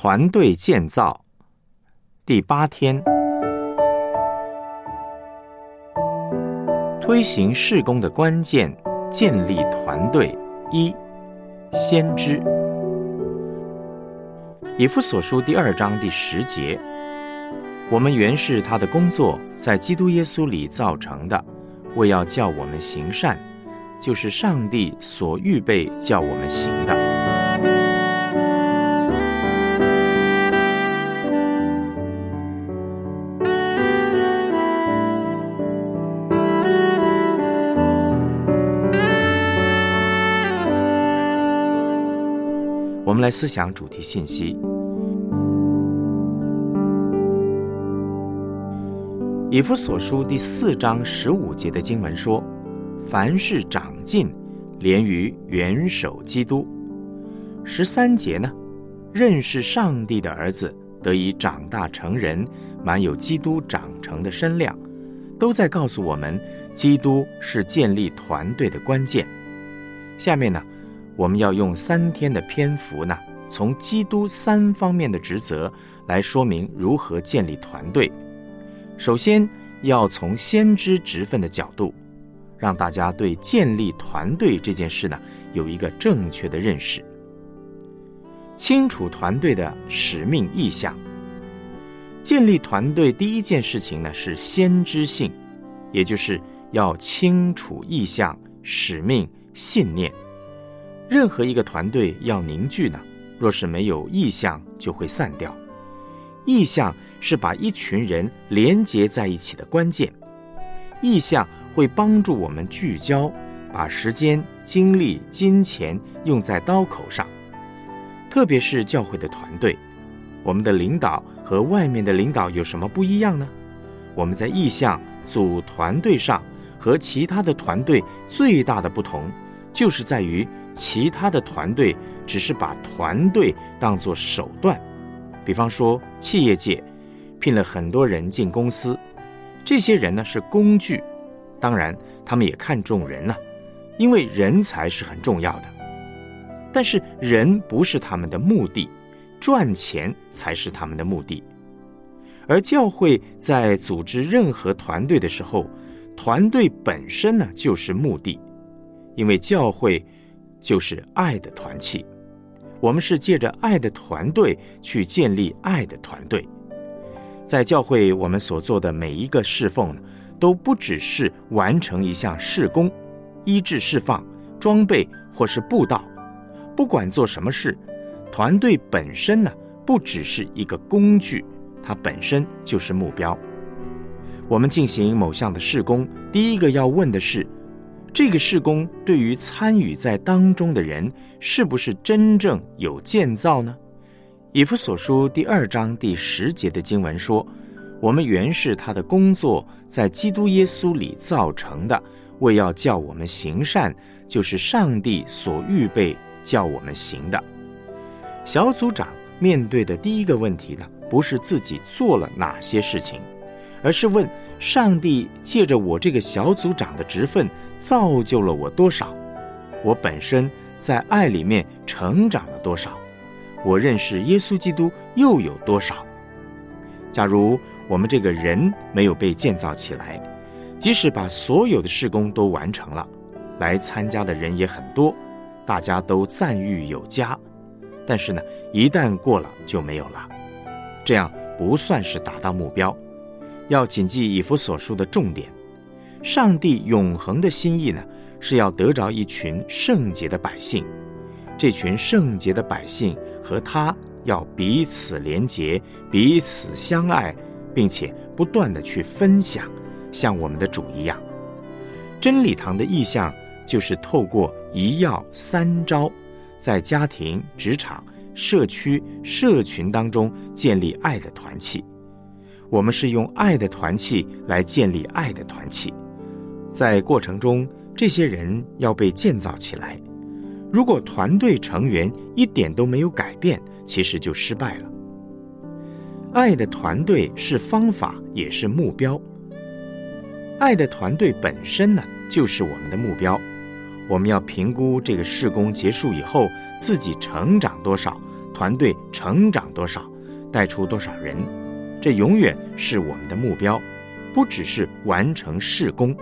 团队建造第八天，推行事工的关键，建立团队一先知。以弗所书第二章第十节，我们原是他的工作，在基督耶稣里造成的，为要叫我们行善，就是上帝所预备叫我们行的。思想主题信息。以弗所书第四章十五节的经文说：“凡事长进，连于元首基督。”十三节呢，认识上帝的儿子得以长大成人，满有基督长成的身量，都在告诉我们，基督是建立团队的关键。下面呢？我们要用三天的篇幅呢，从基督三方面的职责来说明如何建立团队。首先，要从先知职分的角度，让大家对建立团队这件事呢有一个正确的认识。清楚团队的使命意向。建立团队第一件事情呢是先知性，也就是要清楚意向、使命、信念。任何一个团队要凝聚呢，若是没有意向，就会散掉。意向是把一群人连结在一起的关键。意向会帮助我们聚焦，把时间、精力、金钱用在刀口上。特别是教会的团队，我们的领导和外面的领导有什么不一样呢？我们在意向组团队上和其他的团队最大的不同。就是在于其他的团队只是把团队当作手段，比方说企业界聘了很多人进公司，这些人呢是工具，当然他们也看重人呢，因为人才是很重要的。但是人不是他们的目的，赚钱才是他们的目的。而教会在组织任何团队的时候，团队本身呢就是目的。因为教会就是爱的团契，我们是借着爱的团队去建立爱的团队。在教会，我们所做的每一个侍奉，都不只是完成一项事工、医治、释放、装备或是布道。不管做什么事，团队本身呢，不只是一个工具，它本身就是目标。我们进行某项的事工，第一个要问的是。这个事工对于参与在当中的人，是不是真正有建造呢？以弗所书第二章第十节的经文说：“我们原是他的工作，在基督耶稣里造成的，为要叫我们行善，就是上帝所预备叫我们行的。”小组长面对的第一个问题呢，不是自己做了哪些事情，而是问上帝借着我这个小组长的职分。造就了我多少？我本身在爱里面成长了多少？我认识耶稣基督又有多少？假如我们这个人没有被建造起来，即使把所有的事工都完成了，来参加的人也很多，大家都赞誉有加，但是呢，一旦过了就没有了，这样不算是达到目标。要谨记以弗所书的重点。上帝永恒的心意呢，是要得着一群圣洁的百姓。这群圣洁的百姓和他要彼此连结、彼此相爱，并且不断的去分享，像我们的主一样。真理堂的意向就是透过一要三招，在家庭、职场、社区、社群当中建立爱的团契。我们是用爱的团契来建立爱的团契。在过程中，这些人要被建造起来。如果团队成员一点都没有改变，其实就失败了。爱的团队是方法，也是目标。爱的团队本身呢，就是我们的目标。我们要评估这个事工结束以后，自己成长多少，团队成长多少，带出多少人，这永远是我们的目标，不只是完成事工。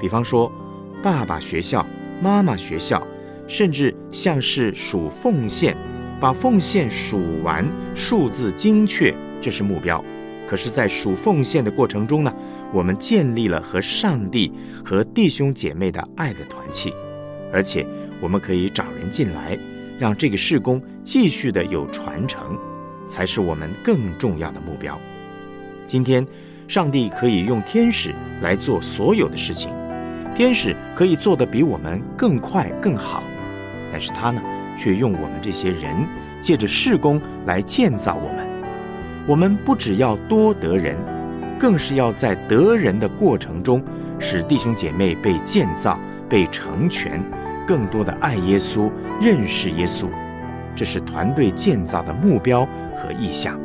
比方说，爸爸学校、妈妈学校，甚至像是数奉献，把奉献数完，数字精确，这是目标。可是，在数奉献的过程中呢，我们建立了和上帝、和弟兄姐妹的爱的团契，而且我们可以找人进来，让这个事工继续的有传承，才是我们更重要的目标。今天，上帝可以用天使来做所有的事情，天使可以做得比我们更快更好，但是他呢，却用我们这些人，借着事工来建造我们。我们不只要多得人，更是要在得人的过程中，使弟兄姐妹被建造、被成全，更多的爱耶稣、认识耶稣。这是团队建造的目标和意向。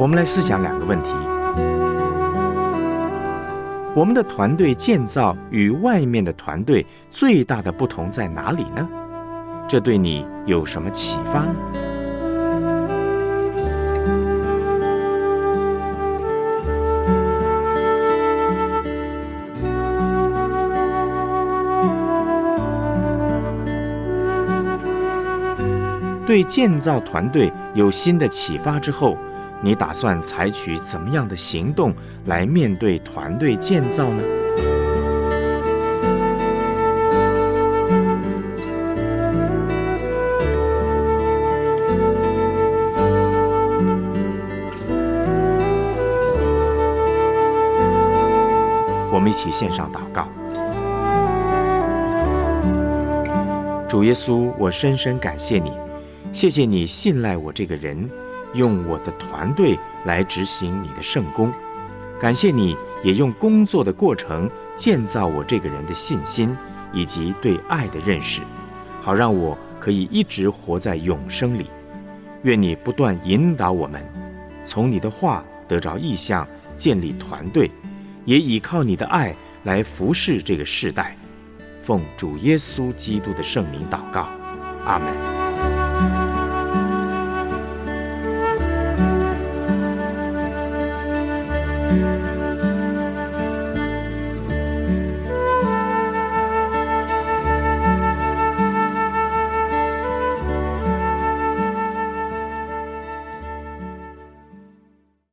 我们来思想两个问题：我们的团队建造与外面的团队最大的不同在哪里呢？这对你有什么启发呢？对建造团队有新的启发之后。你打算采取怎么样的行动来面对团队建造呢？我们一起献上祷告。主耶稣，我深深感谢你，谢谢你信赖我这个人。用我的团队来执行你的圣功，感谢你也用工作的过程建造我这个人的信心以及对爱的认识，好让我可以一直活在永生里。愿你不断引导我们，从你的话得着意向，建立团队，也依靠你的爱来服侍这个世代。奉主耶稣基督的圣名祷告，阿门。